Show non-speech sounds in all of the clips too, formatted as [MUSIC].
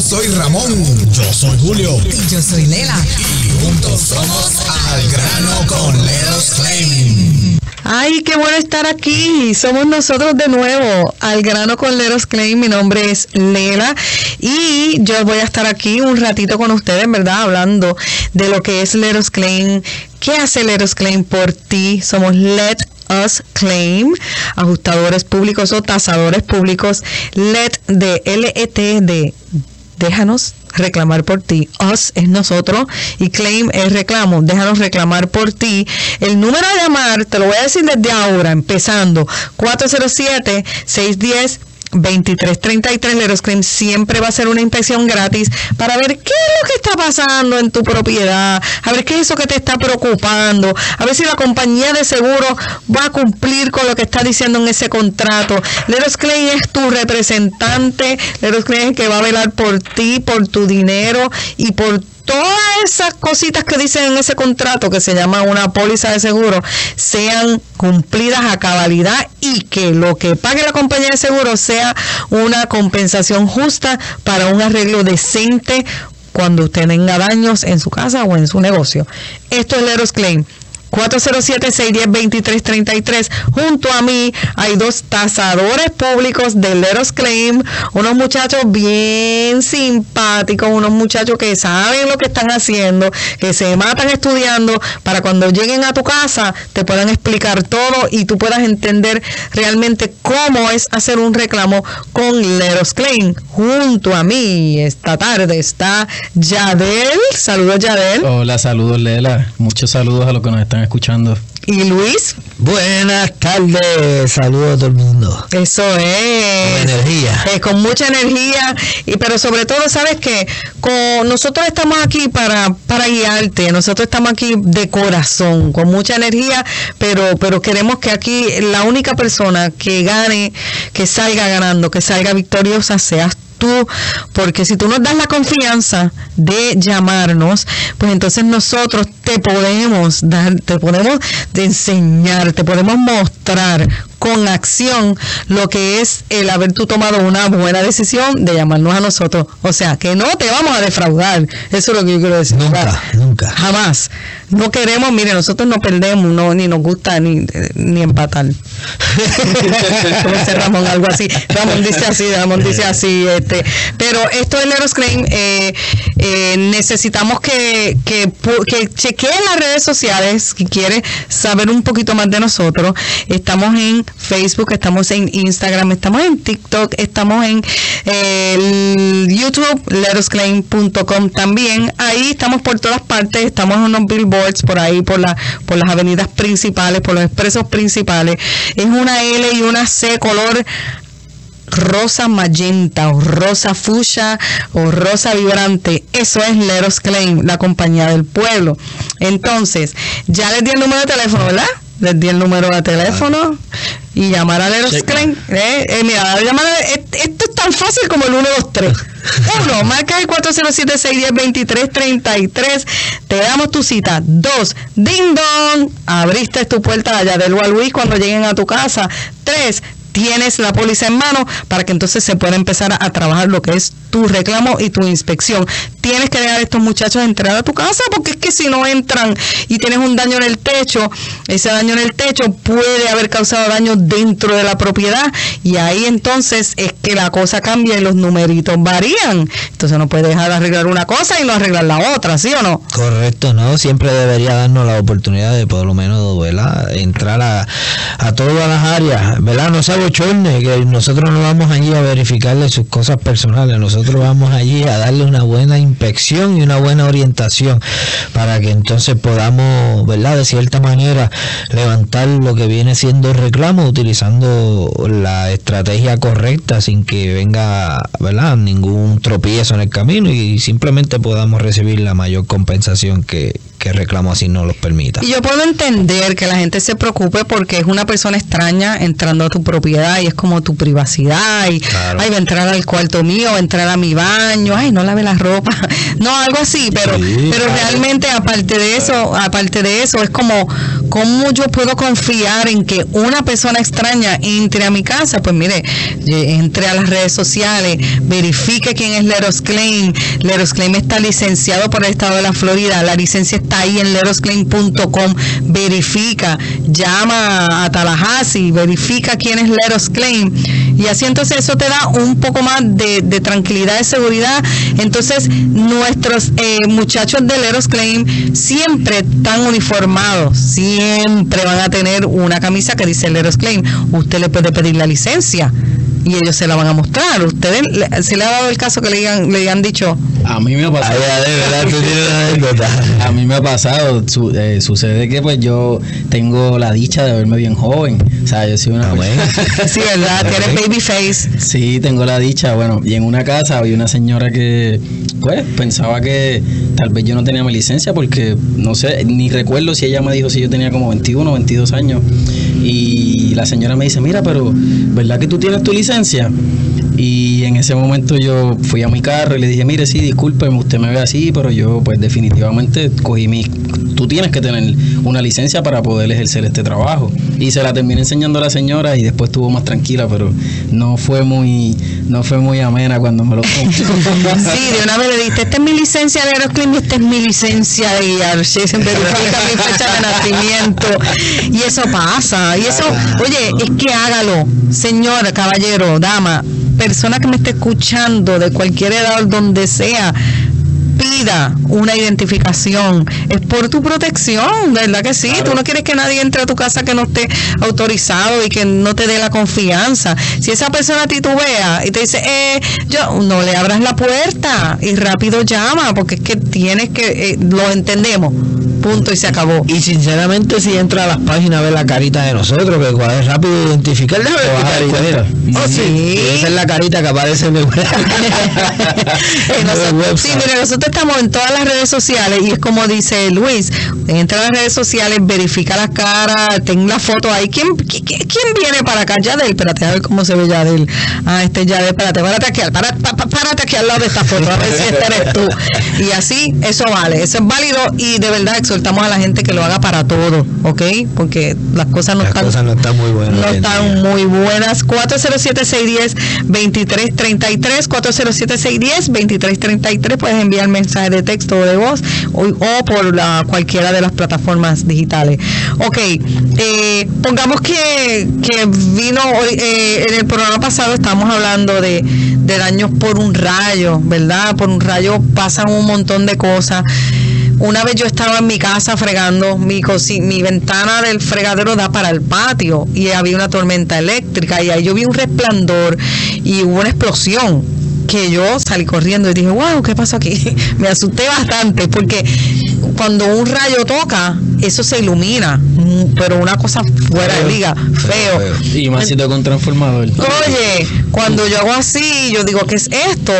Yo soy Ramón. Yo soy Julio. Y yo soy Lela. Y juntos somos Al Grano con Leros Claim. Ay, qué bueno estar aquí. Somos nosotros de nuevo, al grano con Leros Claim. Mi nombre es Lela y yo voy a estar aquí un ratito con ustedes, ¿verdad? Hablando de lo que es Leros Claim. ¿Qué hace Leros Claim por ti? Somos Let Us Claim, ajustadores públicos o tasadores públicos. Let de L-E-T de déjanos reclamar por ti. Us es nosotros y claim es reclamo. Déjanos reclamar por ti. El número a llamar, te lo voy a decir desde ahora, empezando, 407-610. 2333 Leros Claim siempre va a ser una inspección gratis para ver qué es lo que está pasando en tu propiedad, a ver qué es eso que te está preocupando, a ver si la compañía de seguro va a cumplir con lo que está diciendo en ese contrato. Leros Claim es tu representante, Leros Claim es el que va a velar por ti, por tu dinero y por todas esas cositas que dicen en ese contrato que se llama una póliza de seguro sean cumplidas a cabalidad y que lo que pague la compañía de seguro sea una compensación justa para un arreglo decente cuando usted tenga daños en su casa o en su negocio. Esto es Leros Claim. 407-610-2333. Junto a mí hay dos tasadores públicos de Leros Claim, unos muchachos bien simpáticos, unos muchachos que saben lo que están haciendo, que se matan estudiando para cuando lleguen a tu casa te puedan explicar todo y tú puedas entender realmente cómo es hacer un reclamo con Leros Claim. Junto a mí esta tarde está Yadel. Saludos Yadel. Hola, saludos Lela. Muchos saludos a los que nos están escuchando. ¿Y Luis? Buenas tardes, saludos a todo el mundo. Eso es. Con energía. Eh, con mucha energía, y pero sobre todo, sabes que con nosotros estamos aquí para, para guiarte, nosotros estamos aquí de corazón, con mucha energía, pero, pero queremos que aquí la única persona que gane, que salga ganando, que salga victoriosa, seas tú, porque si tú nos das la confianza de llamarnos, pues entonces nosotros te podemos dar, te podemos enseñar, te podemos mostrar con acción lo que es el haber tú tomado una buena decisión de llamarnos a nosotros. O sea, que no te vamos a defraudar. Eso es lo que yo quiero decir. Nunca, nunca. Jamás. No queremos, mire, nosotros no perdemos, no, ni nos gusta ni, ni empatar. [LAUGHS] Como dice Ramón, algo así. Ramón dice así, Ramón dice así. Este. Pero esto es Leros Claim, eh, eh, necesitamos que, que, que chequeen las redes sociales, si quiere saber un poquito más de nosotros. Estamos en Facebook, estamos en Instagram, estamos en TikTok, estamos en eh, YouTube, lerosclaim.com también. Ahí estamos por todas partes, estamos en unos billboards por ahí, por, la, por las avenidas principales, por los expresos principales. Es una L y una C color rosa magenta o rosa fuchsia o rosa vibrante. Eso es Leros Claim, la compañía del pueblo. Entonces, ya les di el número de teléfono, ¿verdad? Les di el número de teléfono y llamar a Leros Claim. Eh, eh, mira, llamar a, esto es tan fácil como el 123. [LAUGHS] Uno, marca el 407-610-2333. Te damos tu cita. Dos, ding dong. Abriste tu puerta allá del Luis cuando lleguen a tu casa. Tres, tienes la póliza en mano para que entonces se pueda empezar a, a, trabajar lo que es tu reclamo y tu inspección. Tienes que dejar a estos muchachos entrar a tu casa porque es que si no entran y tienes un daño en el techo, ese daño en el techo puede haber causado daño dentro de la propiedad y ahí entonces es que la cosa cambia y los numeritos varían. Entonces no puedes dejar de arreglar una cosa y no arreglar la otra, ¿sí o no? Correcto, ¿no? Siempre debería darnos la oportunidad de por lo menos, ¿verdad? Entrar a, a todas las áreas, ¿verdad? No se bochorne, que nosotros no vamos allí a verificarle sus cosas personales, nosotros vamos allí a darle una buena inspección y una buena orientación para que entonces podamos, ¿verdad? De cierta manera levantar lo que viene siendo reclamo utilizando la estrategia correcta sin que venga, ¿verdad? Ningún tropiezo en el camino y simplemente podamos recibir la mayor compensación que, que reclamo así no los permita. Y yo puedo entender que la gente se preocupe porque es una persona extraña entrando a tu propiedad y es como tu privacidad y Claro. ay, va a entrar al cuarto mío, va a entrar a mi baño, ay, no lave la ropa. [LAUGHS] No, algo así, pero Sí, pero claro. realmente aparte de eso, aparte de eso es como cómo yo puedo confiar en que una persona extraña entre a mi casa, pues mire, ye- entre a las redes sociales, verifique quién es Leros Claim. Leros Claim está licenciado por el estado de la Florida, la licencia está ahí en lerosclaim.com, verifica, llama a Tallahassee, verifica quién es Leros Claim y así entonces eso te da un poco más de, de tranquilidad, de seguridad. Entonces nuestros eh, muchachos de Leros Claim siempre están uniformados, siempre van a tener una camisa que dice Leros Claim. Usted le puede pedir la licencia y ellos se la van a mostrar. Ustedes se le ha dado el caso que le hayan, le han dicho, A mí me ha pasado. de verdad, tú tienes una anécdota. A mí me ha pasado, su- eh, sucede que pues yo tengo la dicha de verme bien joven, o sea, yo soy una Ah, [LAUGHS] sí, ¿verdad? [LAUGHS] Tienes baby face. Sí, tengo la dicha, bueno, y en una casa había una señora que pues pensaba que tal vez yo no tenía mi licencia porque no sé, ni recuerdo si ella me dijo si yo tenía como 21 o 22 años y la señora me dice, mira, pero ¿verdad que tú tienes tu licencia? Y en ese momento yo fui a mi carro y le dije, mire, sí, discúlpeme, usted me ve así, pero yo pues definitivamente cogí mi... Tú tienes que tener una licencia para poder ejercer este trabajo. Y se la terminé enseñando a la señora y después estuvo más tranquila, pero no fue muy, no fue muy amena cuando me lo [LAUGHS] Sí, de una vez le diste, esta es mi licencia de Aeroclim y esta es mi licencia de guiar. Sí, verifica mi fecha de nacimiento. Y eso pasa. Y eso, oye, es que hágalo, señora, caballero, dama, persona que me esté escuchando de cualquier edad, donde sea. Pida una identificación, es por tu protección, ¿verdad que sí? Tú no quieres que nadie entre a tu casa que no esté autorizado y que no te dé la confianza. Si esa persona titubea y te dice, eh, yo no le abras la puerta y rápido llama, porque es que tienes que, eh, lo entendemos, punto y se acabó. Y sinceramente, si entra a las páginas, ve la carita de nosotros, que es rápido identificar. Déjame ver carita, mira. Oh, sí. Sí. Esa es la carita que aparece en el, [LAUGHS] el nosotros- sí, mire, nosotros estamos en todas las redes sociales y es como dice Luis, entra a las redes sociales, verifica las caras, ten la foto ahí. ¿Quién, qui- qui- quién viene para acá? Yadel, espérate, a ver cómo se ve Yadel. Ah, este es Yadel, espérate, párate aquí, pa- párate aquí al lado de esta foto, a ver si este eres tú. Y así, eso vale, eso es válido y de verdad exhortamos a la gente que lo haga para todo, ¿ok? Porque las cosas no Las están cosas no están muy buenas. no están muy buenas. 407-610-2333. 407-610-2333. Puedes enviar mensaje de texto o de voz o, o por la, cualquiera de las plataformas digitales. Ok, eh, pongamos que, que vino hoy, eh, en el programa pasado, estábamos hablando de, de daños por un rayo, ¿verdad? Por un rayo pasan un montón de cosas. Una vez yo estaba en mi casa fregando, mi, mi ventana del fregadero da para el patio y había una tormenta eléctrica y ahí yo vi un resplandor y hubo una explosión que yo salí corriendo y dije, wow, ¿qué pasó aquí? [LAUGHS] Me asusté bastante porque cuando un rayo toca, eso se ilumina, mm, pero una cosa fuera de liga, feo. Y más si toca un transformador. Oye, cuando yo hago así, yo digo, ¿qué es esto?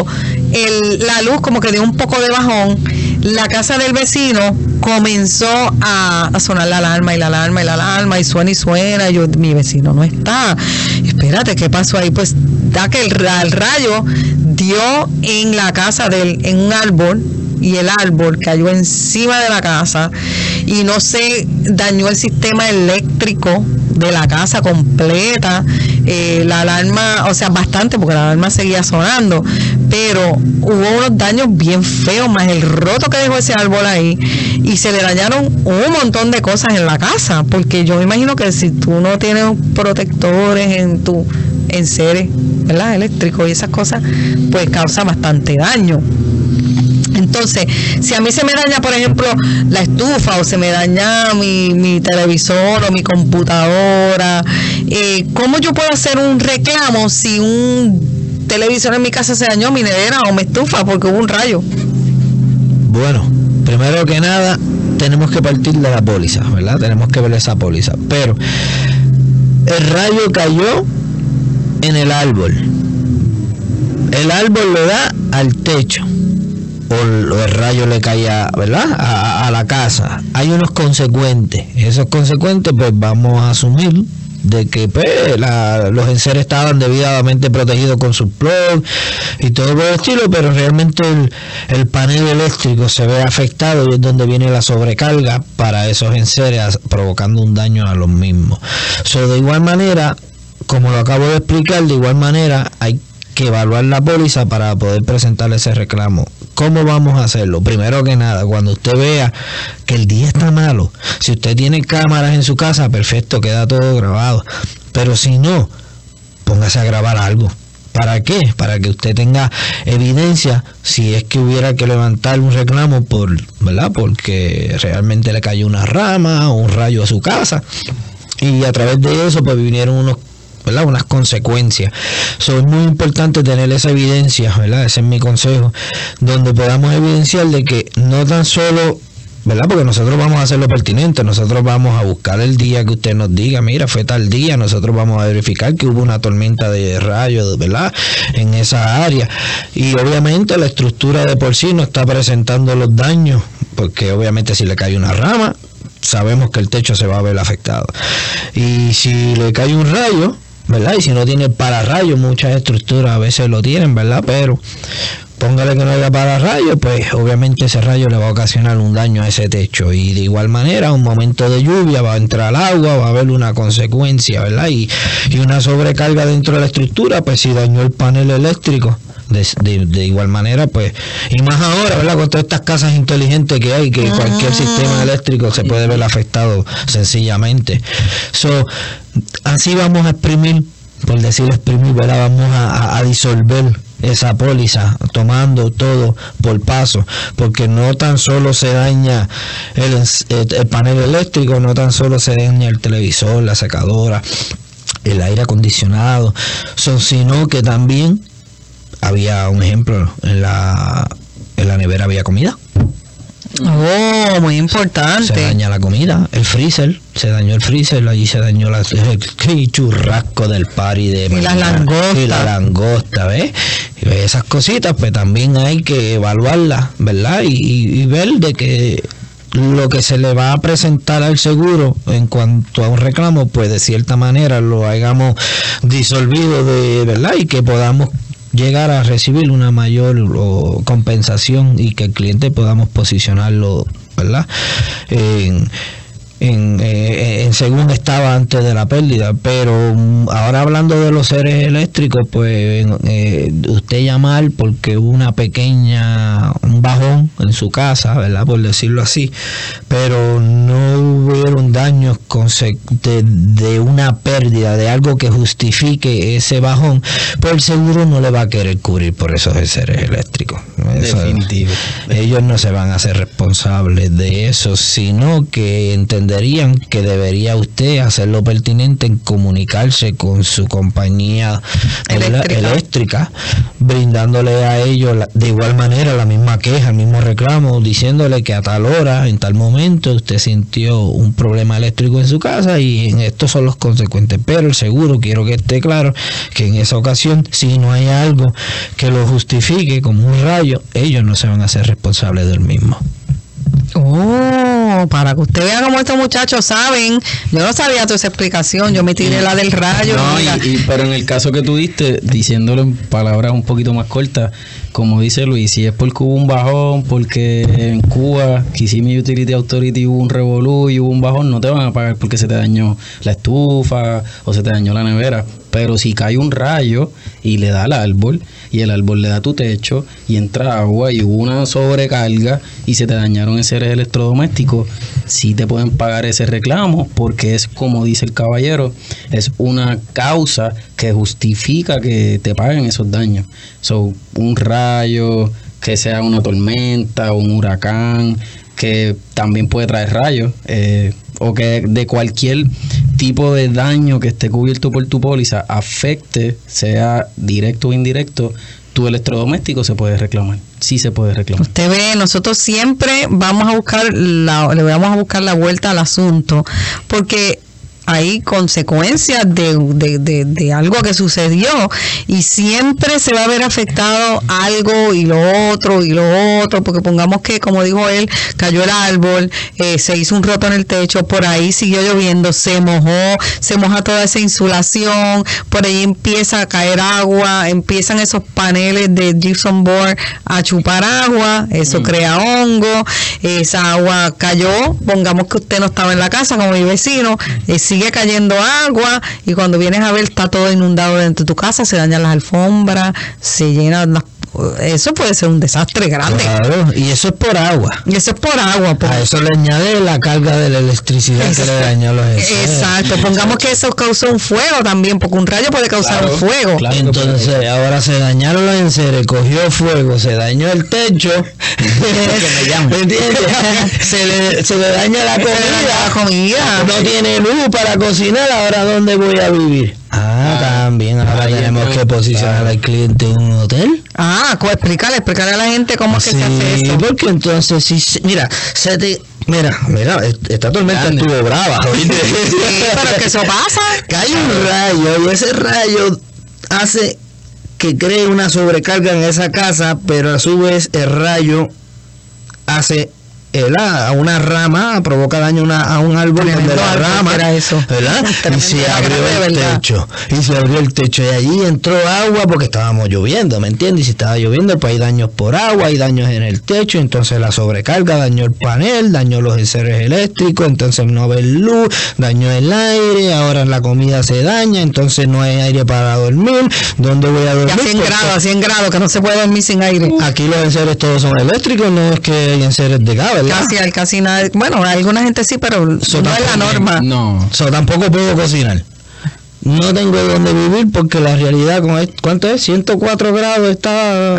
El- la luz como que dio un poco de bajón. La casa del vecino comenzó a, sonar la alarma y la alarma y la alarma y suena y suena. Y yo, mi vecino no está. Espérate, ¿qué pasó ahí? Pues da que el, el rayo dio en la casa del, en un árbol y el árbol cayó encima de la casa y no se dañó el sistema eléctrico de la casa completa. Eh, la alarma, o sea, bastante porque la alarma seguía sonando, pero hubo unos daños bien feos, más el roto que dejó ese árbol ahí y se le dañaron un montón de cosas en la casa, porque yo me imagino que si tú no tienes protectores en tu en seres, ¿verdad? eléctricos y esas cosas, pues causa bastante daño. Entonces, si a mí se me daña, por ejemplo, la estufa o se me daña mi, mi televisor o mi computadora, eh, ¿cómo yo puedo hacer un reclamo si un televisor en mi casa se dañó, mi nevera o mi estufa porque hubo un rayo? Bueno, primero que nada, tenemos que partir de la póliza, ¿verdad? Tenemos que ver esa póliza. Pero el rayo cayó en el árbol. El árbol le da al techo. o el, rayo le cae a, ¿verdad? A la casa. Hay unos consecuentes. Esos consecuentes, pues vamos a asumir de que pues, la- los enseres estaban debidamente protegidos con sus plugs y todo por el estilo, pero realmente el, el panel eléctrico se ve afectado y es donde viene la sobrecarga para esos enseres, provocando un daño a los mismos. So, de igual manera, como lo acabo de explicar, de igual manera hay que evaluar la póliza para poder presentar ese reclamo. ¿Cómo vamos a hacerlo? Primero que nada, cuando usted vea que el día está malo, si usted tiene cámaras en su casa, perfecto, queda todo grabado. Pero si no, póngase a grabar algo. ¿Para qué? Para que usted tenga evidencia si es que hubiera que levantar un reclamo por, ¿verdad? Porque realmente le cayó una rama o un rayo a su casa. Y a través de eso pues vinieron unos ¿verdad? unas consecuencias. So, es muy importante tener esa evidencia, ¿verdad? Ese es mi consejo, donde podamos evidenciar de que no tan solo ¿verdad? Porque nosotros vamos a hacer lo pertinente, nosotros vamos a buscar el día que usted nos diga, mira, fue tal día, nosotros vamos a verificar que hubo una tormenta de rayos, ¿verdad? En esa área. Y obviamente la estructura de por sí no está presentando los daños, porque obviamente si le cae una rama, sabemos que el techo se va a ver afectado. Y si le cae un rayo, ¿verdad? Y si no tiene pararrayo, muchas estructuras a veces lo tienen, ¿verdad? Pero póngale que no haya pararrayo, pues obviamente ese rayo le va a ocasionar un daño a ese techo. Y de igual manera, un momento de lluvia va a entrar agua, va a haber una consecuencia, ¿verdad? Y, y una sobrecarga dentro de la estructura, pues si dañó el panel eléctrico. De, de- de igual manera, pues, y más ahora, ¿verdad? Con todas estas casas inteligentes que hay, que cualquier sistema eléctrico se puede ver afectado sencillamente. So, así vamos a exprimir, por decir exprimir, ¿verdad? Vamos a, disolver esa póliza, tomando todo por paso, porque no tan solo se daña el, el- el panel eléctrico, no tan solo se daña el televisor, la secadora, el aire acondicionado, so, sino que también había un ejemplo, en la, en la nevera había comida. Oh, muy Se importante. daña la comida, el freezer, se dañó el freezer, allí se dañó la, el churrasco del party de Y las langostas. Y la langosta, ¿ves? Y Esas cositas, pues también hay que evaluarlas, ¿verdad? Y, y- y ver de que lo que se le va a presentar al seguro en cuanto a un reclamo, pues de cierta manera lo hayamos disolvido de, ¿verdad? Y que podamos llegar a recibir una mayor o, compensación y que el cliente podamos posicionarlo, ¿verdad? En, en, eh, en según estaba antes de la pérdida. Pero mm, ahora hablando de los seres eléctricos, pues eh, usted llamar porque hubo una pequeña, un bajón en su casa, ¿verdad? Por decirlo así, pero no hubieron daños de, de una pérdida, de algo que justifique ese bajón, pues el seguro no le va a querer cubrir por esos seres eléctricos. Eso- Definitivo. ellos no se van a hacer responsables de eso, sino que entenderían que debería usted hacer lo pertinente en comunicarse con su compañía. Eléctrica. eléctrica, brindándole a ellos la- de igual manera la misma queja, el mismo reclamo, diciéndole que a tal hora, en tal momento, usted sintió un problema eléctrico en su casa y en estos son los consecuentes. Pero el seguro, quiero que esté claro que en esa ocasión, si no hay algo que lo justifique como un rayo, ellos no se van a hacer responsables del mismo. Oh, para que usted vea cómo estos muchachos saben. Yo no sabía toda esa explicación. Yo me tiré la del rayo. No, y- pero en el caso que tú diste, diciéndolo en palabras un poquito más cortas, como dice Luis, si es porque hubo un bajón, porque en Cuba, Kissimmee Utility Authority hubo un revolú y hubo un bajón, no te van a pagar porque se te dañó la estufa o se te dañó la nevera. Pero si cae un rayo y le da al árbol y el árbol le da tu techo y entra agua y hubo una sobrecarga y se te dañaron esos electrodomésticos, sí te pueden pagar ese reclamo porque es como dice el caballero, es una causa que justifica que te paguen esos daños. So, un rayo, que sea una tormenta, un huracán, que también puede traer rayos, eh, o que de cualquier tipo de daño que esté cubierto por tu póliza afecte, sea directo o indirecto, tu electrodoméstico se puede reclamar. Sí se puede reclamar. Usted ve, nosotros siempre vamos a buscar la, le vamos a buscar la vuelta al asunto, porque hay consecuencias de, de, de, de algo que sucedió y siempre se va a ver afectado algo y lo otro y lo otro, porque pongamos que, como dijo él, cayó el árbol, eh, se hizo un roto en el techo, por ahí siguió lloviendo, se mojó, se moja toda esa insulación, por ahí empieza a caer agua, empiezan esos paneles de gypsum board a chupar agua, eso crea hongo, esa agua cayó, pongamos que usted no estaba en la casa como mi vecino, eh, sigue cayendo agua y cuando vienes a ver está todo inundado dentro de tu casa, se dañan las alfombras, se llenan las eso puede ser un desastre grande. Claro, y eso es por agua. Y eso es por agua. por- A eso le añade la carga de la electricidad que le dañó los enseres. Exacto, pongamos que eso causó un fuego también, porque un rayo puede causar Claro, un fuego. claro. Entonces, ahora se dañaron los enseres, cogió fuego, se dañó el techo. [LAUGHS] ¿Me entiendes? se, le, se le daña la La comida. comida. No tiene luz para cocinar, ahora ¿dónde voy a vivir? Ah, también, ahora ahí tenemos que posicionar al cliente en un hotel. Ah, explícale, explícale a la gente cómo es que se hace Sí, eso. porque entonces, si, se- mira, se te... Mira, mira, est- esta tormenta Grande. estuvo brava, [LAUGHS] ¿oíste? Sí, pero que eso pasa. Cae un rayo y ese rayo hace que cree una sobrecarga en esa casa, pero a su vez el rayo hace a una rama, provoca daño a una- a un árbol Tremendo donde la rama, era eso. ¿verdad? [LAUGHS] Y se abrió el techo, y se abrió el techo, y allí entró agua porque estábamos lloviendo, ¿me entiendes? Y si estaba lloviendo, pues hay daños por agua, hay daños en el techo, entonces la sobrecarga dañó el panel, dañó los enseres eléctricos, entonces no ve luz, dañó el aire, ahora la comida se daña, entonces no hay aire para dormir, ¿dónde voy a Y dormir? a 100 Porque grados, a 100 grados, que no se puede dormir sin aire. Aquí los enseres todos son eléctricos, no es que hay enseres de gas, ¿verdad? Casi, al- casi nada. Bueno, alguna gente sí, pero no es la norma. No. So, tampoco puedo cocinar. No tengo dónde vivir porque la realidad con esto, ¿cuánto es? 104 grados está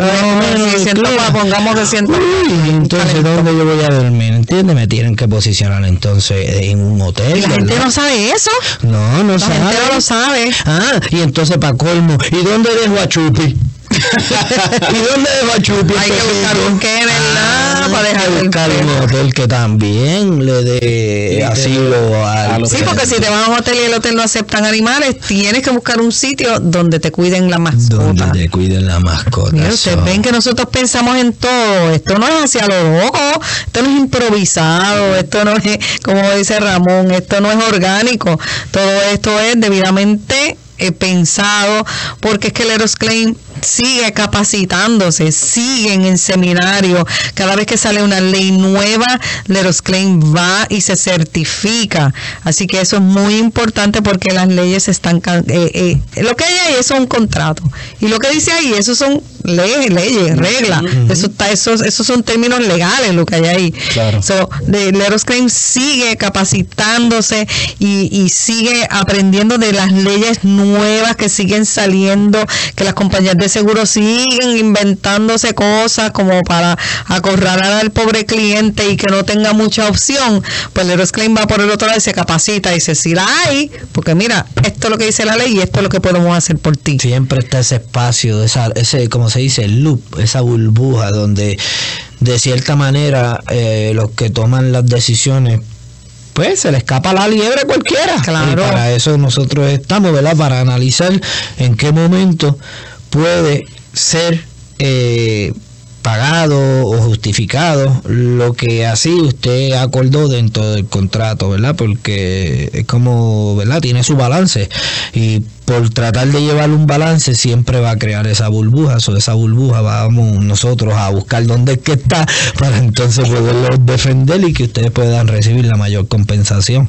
Sí, el siento- clima. pongamos que siento- Uy, entonces ¿dónde yo voy a dormir? ¿Entiendes? Me tienen que posicionar entonces en un hotel. Y la gente no sabe eso. No, no La sabe. gente no lo sabe. Ah, y entonces para colmo, ¿y dónde dejo a Chupi? ¿Y dónde dejo a Chupi? Hay que buscar un qué, ¿verdad? Para Hay dejar que el buscar un hotel que también le dé asilo a Sí, porque si te vas a un hotel y el hotel no aceptan animales, tienes que buscar un sitio donde te cuiden la donde mascota. te cuiden la mascota. Mira, ustedes So, ven que nosotros pensamos en todo. Esto no es hacia lo loco, esto no es improvisado, esto no es, como dice Ramón, esto no es orgánico. Todo esto es debidamente eh, pensado, porque es que el Eros Claim sigue capacitándose, siguen en seminario. Cada vez que sale una ley nueva, Leros Claim va y se certifica. Así que eso es muy importante porque las leyes están... eh, eh, lo que hay ahí es un contrato. Y lo que dice ahí, eso son leyes, leyes reglas. Eso está, esos, esos son términos legales lo que hay ahí. Claro. So, de Leros Claim sigue capacitándose y, y sigue aprendiendo de las leyes nuevas que siguen saliendo, que las compañías de seguro siguen inventándose cosas como para acorralar al pobre cliente y que no tenga mucha opción. Pues Leros Claim va por el otro lado y se capacita y dice, si la hay, porque mira, esto es lo que dice la ley y esto es lo que podemos hacer por ti. siempre está ese espacio, esa, ese, como se dice, el loop, esa burbuja donde de cierta manera eh, los que toman las decisiones pues se le escapa la liebre a cualquiera. Claro. Y para eso nosotros estamos, ¿verdad? Para analizar en qué momento puede ser eh, pagado o justificado lo que así usted acordó dentro del contrato, ¿verdad? Porque es como, ¿verdad? Tiene su balance y por tratar de llevar un balance siempre va a crear esa burbuja, o esa burbuja vamos nosotros a buscar dónde es que está para entonces poderlo defender y que ustedes puedan recibir la mayor compensación.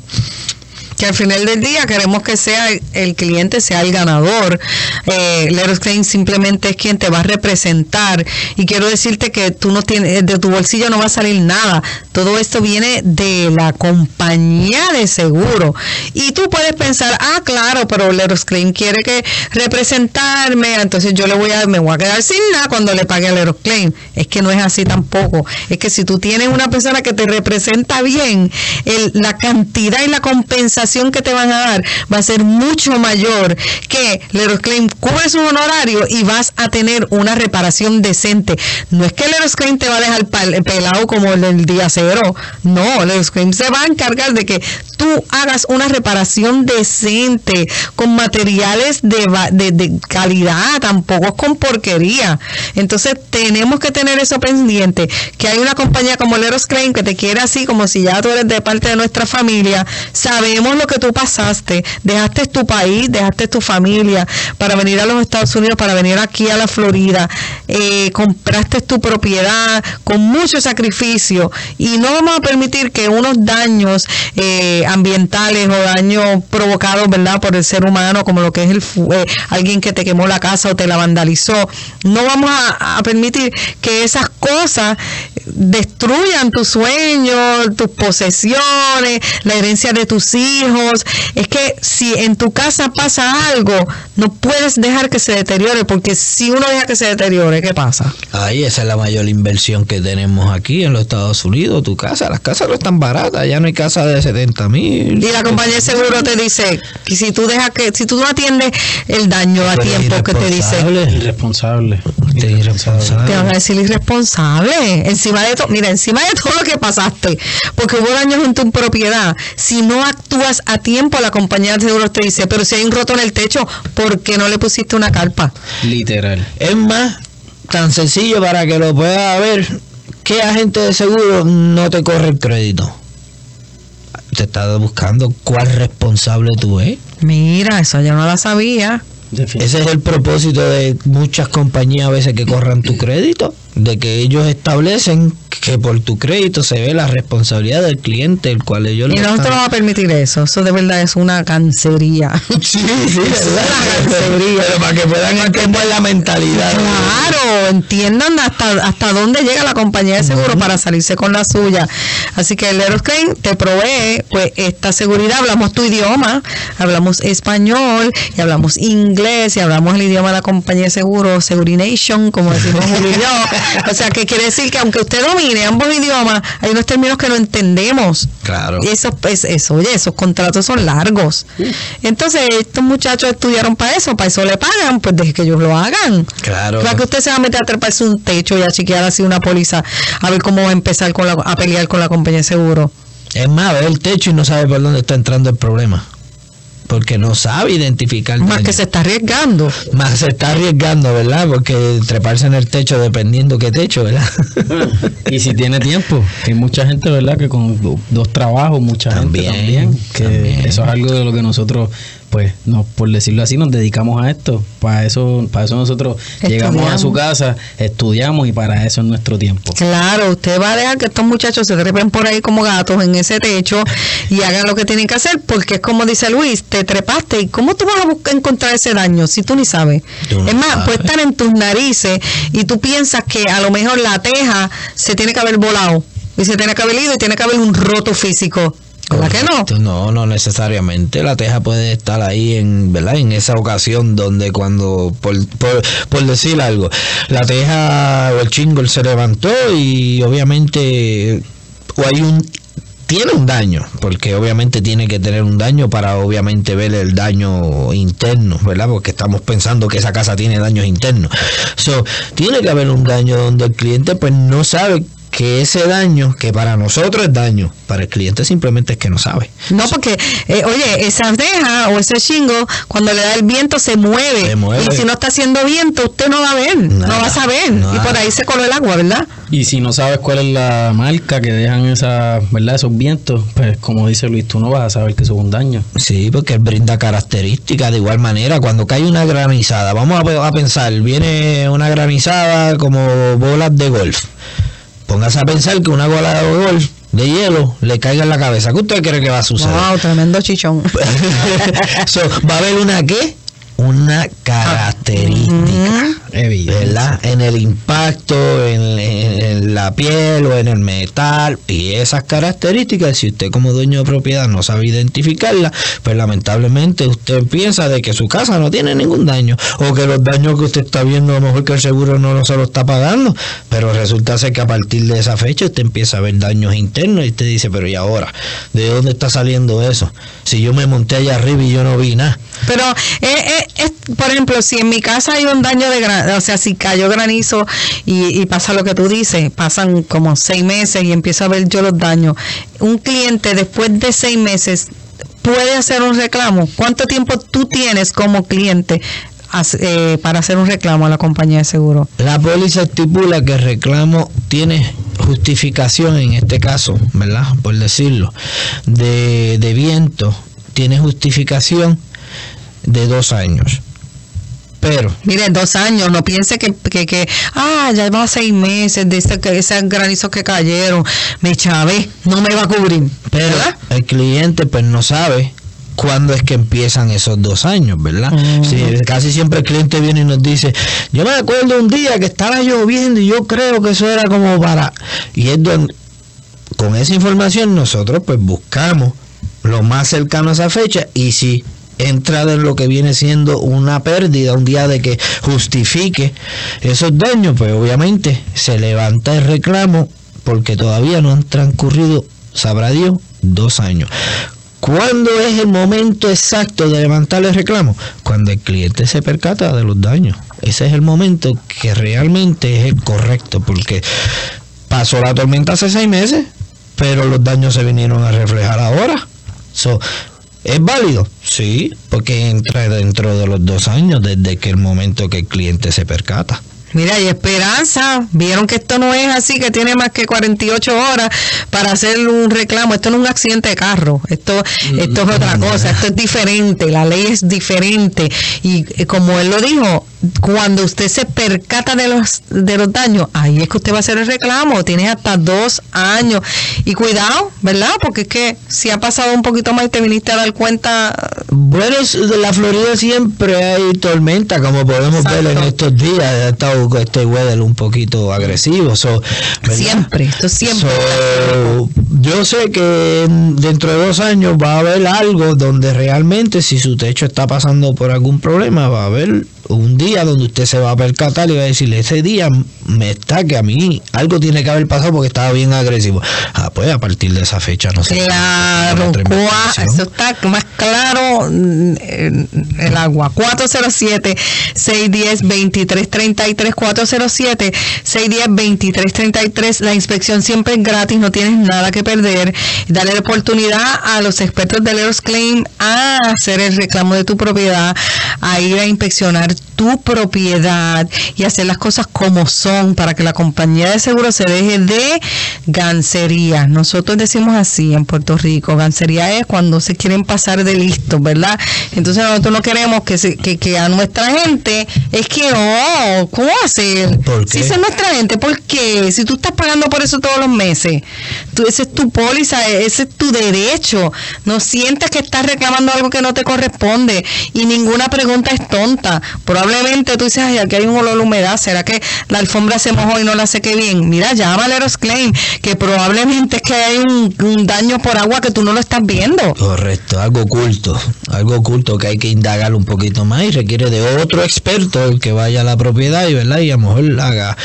Que al final del día queremos que sea el, cliente sea el ganador. Eh, Claim simplemente es quien te va a representar y quiero decirte que tú no tienes de tu bolsillo no va a salir nada. Todo esto viene de la compañía de seguro y tú puedes pensar, ah, claro, pero Leros Claim quiere que representarme, entonces yo le voy a me voy a quedar sin nada cuando le pague a Leros Claim. Es que no es así tampoco. Es que si tú tienes una persona que te representa bien, el- la cantidad y la compensación que te van a dar va a ser mucho mayor que Leros Claim cubre su honorario y vas a tener una reparación decente. No es que Leros Claim te va a dejar pelado como el día cero. No, Leros Claim se va a encargar de que tú hagas una reparación decente con materiales de calidad, tampoco es con porquería. Entonces tenemos que tener eso pendiente, que hay una compañía como Leros Claim que te quiere así como si ya tú eres de parte de nuestra familia. Sabemos lo que tú pasaste, dejaste tu país, dejaste tu familia para venir a los Estados Unidos, para venir aquí a la Florida, eh, compraste tu propiedad con mucho sacrificio. Y no vamos a permitir que unos daños eh, ambientales o daños provocados, ¿verdad?, por el ser humano, como lo que es el eh, alguien que te quemó la casa o te la vandalizó, no vamos a permitir que esas cosas destruyan tus sueños, tus posesiones, la herencia de tus hijos. Es que si en tu casa pasa algo, no puedes dejar que se deteriore, porque si uno deja que se deteriore, ¿qué pasa? Ahí esa es la mayor inversión que tenemos aquí en los Estados Unidos, tu casa. Las casas no están baratas, ya no hay casa de 70 mil. Y la compañía de seguro te dice que si tú dejas que, si tú no atiendes el daño a tiempo que te dice, Irresponsable. Irresponsable. te van a decir irresponsable. Encima de todo, mira, encima de todo lo que pasaste, porque hubo daños en tu propiedad, si no actúas a tiempo, la compañía de seguros te dice, pero si hay un roto en el techo, ¿por qué no le pusiste una carpa? Literal. Es más, tan sencillo para que lo puedas ver, ¿qué agente de seguro no te corre el crédito? Te está buscando cuál responsable tú eres. Mira, eso yo no la sabía. Ese es el propósito de muchas compañías a veces que corran tu crédito, de que ellos establecen que por tu crédito se ve la responsabilidad del cliente, el cual ellos Y nosotros vamos a permitir eso. Eso de verdad es una cancería. [LAUGHS] Sí, sí, ¿verdad? Pero para que puedan entender la mentalidad. Claro, entiendan hasta, hasta dónde llega la compañía de seguro para salirse con la suya. Así que el Aeroscreen te provee pues esta seguridad. Hablamos tu idioma, hablamos español y hablamos inglés y hablamos el idioma de la compañía de seguro, Segurination, como decimos Julio y yo. [LAUGHS] O sea, que quiere decir que aunque usted domine ambos idiomas, hay unos términos que no entendemos. Claro. Y eso, es, eso, oye, esos contratos son largos. Entonces, estos muchachos estudiaron para eso, para eso le pagan, pues deje que ellos lo hagan. Claro. Para que usted se va a meter a treparse un techo y a chequear así una póliza, a ver cómo va a empezar con la, a pelear con la compañía de seguro. Es más, ve el techo y no sabe por dónde está entrando el problema. Porque no sabe identificar. Más daño. que se está arriesgando. Más se está arriesgando, ¿verdad? Porque treparse en el techo dependiendo qué techo, ¿verdad? Y si tiene tiempo, hay mucha gente, ¿verdad? Que con do- dos trabajos, mucha También, gente también. Que también. eso es algo de lo que nosotros, pues, no, por decirlo así, nos dedicamos a esto. Para eso, para eso nosotros llegamos a su casa, estudiamos y para eso es nuestro tiempo. Claro, usted va a dejar que estos muchachos se trepen por ahí como gatos en ese techo y hagan lo que tienen que hacer, porque es como dice Luis, te trepaste y ¿cómo tú vas a buscar encontrar ese daño si tú ni sabes? No es más, sabes. puede estar en tus narices y tú piensas que a lo mejor la teja se tiene que haber volado y se tiene que haber ido y tiene que haber un roto físico. ¿Verdad que no? No, no necesariamente. La teja puede estar ahí en, ¿verdad? En esa ocasión donde cuando, por decir algo, la teja o el chingle se levantó y obviamente o hay un tiene un daño, porque obviamente tiene que tener un daño para obviamente ver el daño interno, ¿verdad? Porque estamos pensando que esa casa tiene daños internos. So, tiene que haber un daño donde el cliente pues no sabe que ese daño, que para nosotros es daño, para el cliente simplemente es que no sabe. No, porque, eh, oye, esa teja o ese chingo, cuando le da el viento, se mueve. Se mueve. Y si no está haciendo viento, usted no va a ver, no va a saber. nada. Y por ahí se coló el agua, ¿verdad? Y si no sabes cuál es la marca que dejan esa, ¿verdad? esos vientos, pues como dice Luis, tú no vas a saber que eso es un daño. Sí, porque él brinda características de igual manera. Cuando cae una granizada, vamos a, a pensar, viene una granizada como bolas de golf. Póngase a pensar que una bola de golf de hielo le caiga en la cabeza. ¿Qué usted cree que va a suceder? Wow, tremendo chichón. [LAUGHS] So, va a haber una qué? Una característica. Evidente. ¿Verdad? En el impacto, en, en- en en la piel o en el metal y esas características, si usted como dueño de propiedad no sabe identificarlas, pues lamentablemente usted piensa de que su casa no tiene ningún daño o que los daños que usted está viendo a lo mejor que el seguro no se lo está pagando, pero resulta ser que a partir de esa fecha usted empieza a ver daños internos y usted dice, pero ¿y ahora? ¿De dónde está saliendo eso? Si yo me monté allá arriba y yo no vi nada. Pero, eh, eh, por ejemplo, si en mi casa hay un daño de granizo, o sea, si cayó granizo y, pasa lo que tú dices, pasan como seis meses y empiezo a ver yo los daños, un cliente después de seis meses puede hacer un reclamo. ¿Cuánto tiempo tú tienes como cliente eh, para hacer un reclamo a la compañía de seguro? La póliza estipula que el reclamo tiene justificación en este caso, ¿verdad? Por decirlo, de, de viento, tiene justificación de dos años. Pero. Mire, dos años, no piense que, que, ah, ya va seis meses de ese, esos granizos que cayeron, me chave, no me va a cubrir. Pero el cliente, pues no sabe cuándo es que empiezan esos dos años, ¿verdad? Mm. casi siempre el cliente viene y nos dice, yo me acuerdo un día que estaba lloviendo y yo creo que eso era como para... Y es donde, con esa información nosotros pues buscamos lo más cercano a esa fecha y si entra en lo que viene siendo una pérdida, un día de que justifique esos daños, pues obviamente se levanta el reclamo porque todavía no han transcurrido, sabrá Dios, dos años. ¿Cuándo es el momento exacto de levantar el reclamo? Cuando el cliente se percata de los daños. Ese es el momento que realmente es el correcto, porque pasó la tormenta hace seis meses, pero los daños se vinieron a reflejar ahora. ¿Es válido? Sí, porque entra dentro de los dos años desde que el momento que el cliente se percata. Mira, hay esperanza. Vieron que esto no es así, que tiene más que 48 horas para hacer un reclamo. Esto no es un accidente de carro. Esto, esto es otra cosa. Esto es diferente. La ley es diferente. Y eh, como él lo dijo, cuando usted se percata de los, de los daños, ahí es que usted va a hacer el reclamo. Tiene hasta dos años. Y cuidado, ¿verdad? Porque es que si ha pasado un poquito más y te viniste a dar cuenta. Bueno, la Florida siempre hay tormenta, como podemos ver en estos días. Ha estado este weather un poquito agresivo. siempre, esto siempre. yo sé que dentro de dos años va a haber algo donde realmente, si su techo está pasando por algún problema, va a haber un día donde usted se va a percatar y va a decirle, ese día me está que a mí algo tiene que haber pasado porque estaba bien agresivo. Ah, pues a partir de esa fecha no sé. Claro, eso está más claro mm, el agua. 407-610-2333, 407-610-2333. La inspección siempre es gratis, no tienes nada que perder. Dale la oportunidad a los expertos de Leros Claim a hacer el reclamo de tu propiedad, a ir a inspeccionar tu propiedad y hacer las cosas como son para que la compañía de seguro se deje de gancería. Nosotros decimos así en Puerto Rico, gancería es cuando se quieren pasar de listo, ¿verdad? Entonces nosotros no queremos que, se, que, a nuestra gente es que, oh, ¿cómo hacer? Si es nuestra gente, ¿por qué? Si tú estás pagando por eso todos los meses, tú, ese es tu póliza, ese es tu derecho. No sientes que estás reclamando algo que no te corresponde y ninguna pregunta es tonta Probablemente tú dices, ay, aquí hay un olor a humedad, ¿será que la alfombra se mojó y no la seque bien? Mira, llama a Claim, que probablemente es que hay un, daño por agua que tú no lo estás viendo. Correcto, algo oculto, algo oculto que hay que indagar un poquito más y requiere de otro experto el que vaya a la propiedad y, ¿verdad? y a lo mejor haga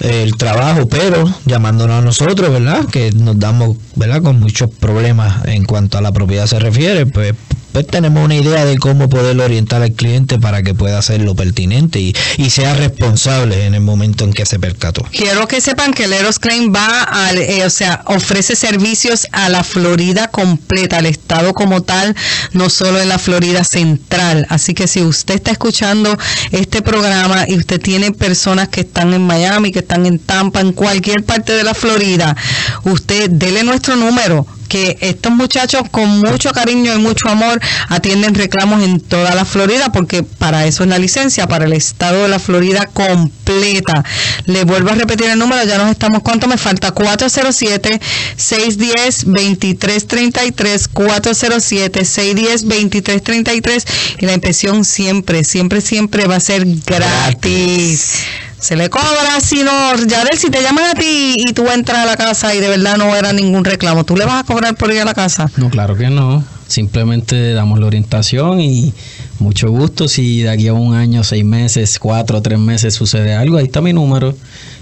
el trabajo, pero llamándonos a nosotros, ¿verdad? Que nos damos, ¿verdad? Con muchos problemas en cuanto a la propiedad se refiere, pues pues tenemos una idea de cómo poder orientar al cliente para que pueda hacer lo pertinente y, sea responsable en el momento en que se percató. Quiero que sepan que Leros Claim va, al, eh, o sea, ofrece servicios a la Florida completa, al estado como tal, no solo en la Florida central. Así que si usted está escuchando este programa y usted tiene personas que están en Miami, que están en Tampa, en cualquier parte de la Florida, usted dele nuestro número que estos muchachos con mucho cariño y mucho amor atienden reclamos en toda la Florida porque para eso es la licencia, para el estado de la Florida completa. Le vuelvo a repetir el número, ya nos estamos, ¿cuánto me falta? 407-610-2333, 407-610-2333 y la impresión siempre, siempre, siempre va a ser gratis. Se le cobra, si no, Yadel, si te llaman a ti y tú entras a la casa y de verdad no era ningún reclamo, ¿tú le vas a cobrar por ir a la casa? No, claro que no. Simplemente damos la orientación y mucho gusto. Si de aquí a un año, seis meses, cuatro tres meses sucede algo, ahí está mi número.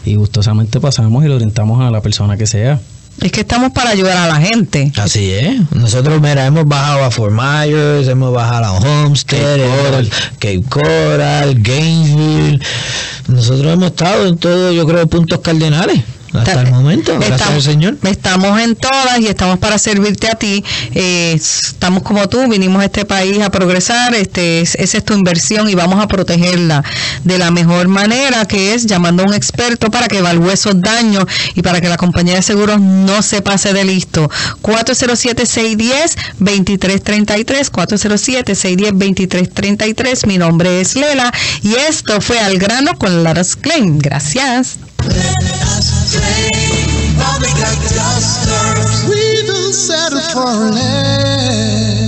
Y gustosamente pasamos y lo orientamos a la persona que sea. Es que estamos para ayudar a la gente. Así es. Nosotros, mira, hemos bajado a Fort Myers, hemos bajado a Homestead, Cape Coral. Cape Coral, Gainesville. Nosotros hemos estado en todos, yo creo, puntos cardenales. Hasta el momento, gracias al Señor. Estamos en todas y estamos para servirte a ti. Eh, estamos como tú, vinimos a este país a progresar, este es, esa es tu inversión y vamos a protegerla de la mejor manera, que es llamando a un experto para que evalúe esos daños y para que la compañía de seguros no se pase de listo. 407-610-2333, 407-610-2333, mi nombre es Lela y esto fue Al Grano con Laras Claim. Gracias. We don't settle for less.